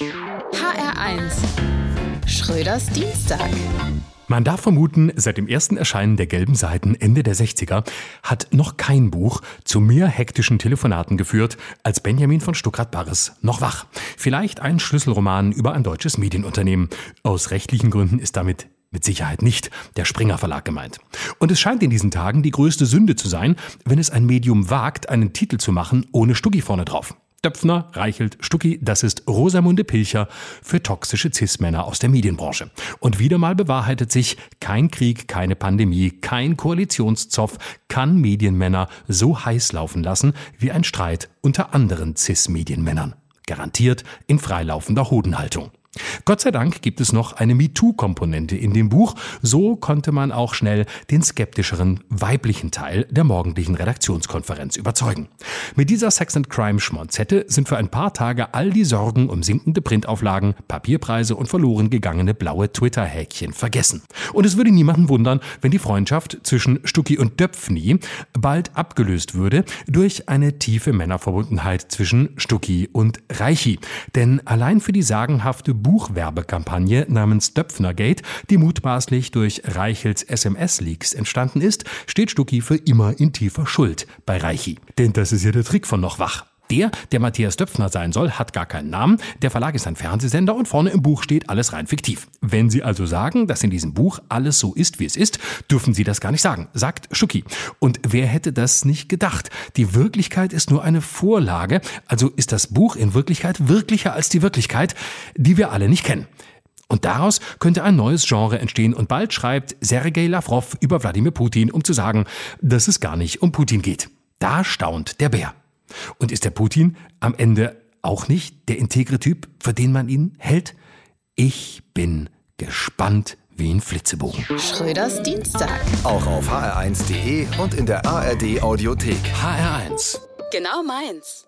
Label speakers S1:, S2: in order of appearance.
S1: HR1 Schröders Dienstag.
S2: Man darf vermuten, seit dem ersten Erscheinen der gelben Seiten Ende der 60er hat noch kein Buch zu mehr hektischen Telefonaten geführt als Benjamin von Stuckrad-Barres noch wach. Vielleicht ein Schlüsselroman über ein deutsches Medienunternehmen. Aus rechtlichen Gründen ist damit mit Sicherheit nicht der Springer Verlag gemeint. Und es scheint in diesen Tagen die größte Sünde zu sein, wenn es ein Medium wagt, einen Titel zu machen ohne Stuggi vorne drauf. Döpfner, Reichelt, Stucki, das ist Rosamunde Pilcher für toxische Cis-Männer aus der Medienbranche. Und wieder mal bewahrheitet sich, kein Krieg, keine Pandemie, kein Koalitionszoff kann Medienmänner so heiß laufen lassen wie ein Streit unter anderen Cis-Medienmännern. Garantiert in freilaufender Hodenhaltung. Gott sei Dank gibt es noch eine MeToo-Komponente in dem Buch. So konnte man auch schnell den skeptischeren weiblichen Teil der morgendlichen Redaktionskonferenz überzeugen. Mit dieser Sex and Crime Schmonzette sind für ein paar Tage all die Sorgen um sinkende Printauflagen, Papierpreise und verloren gegangene blaue Twitter-Häkchen vergessen. Und es würde niemanden wundern, wenn die Freundschaft zwischen Stucki und Döpfni bald abgelöst würde durch eine tiefe Männerverbundenheit zwischen Stucki und Reichi. Denn allein für die sagenhafte Buchwerbekampagne namens Döpfnergate, die mutmaßlich durch Reichels SMS-Leaks entstanden ist, steht Stucki für immer in tiefer Schuld bei Reichi. Denn das ist ja der Trick von noch wach. Der, der Matthias Döpfner sein soll, hat gar keinen Namen. Der Verlag ist ein Fernsehsender und vorne im Buch steht alles rein fiktiv. Wenn Sie also sagen, dass in diesem Buch alles so ist, wie es ist, dürfen Sie das gar nicht sagen, sagt Schucki. Und wer hätte das nicht gedacht? Die Wirklichkeit ist nur eine Vorlage, also ist das Buch in Wirklichkeit wirklicher als die Wirklichkeit, die wir alle nicht kennen. Und daraus könnte ein neues Genre entstehen und bald schreibt Sergei Lavrov über Wladimir Putin, um zu sagen, dass es gar nicht um Putin geht. Da staunt der Bär. Und ist der Putin am Ende auch nicht der integre Typ, für den man ihn hält? Ich bin gespannt wie ein Flitzebogen.
S1: Schröders Dienstag.
S3: Auch auf hr1.de und in der ARD Audiothek.
S2: HR1.
S1: Genau meins.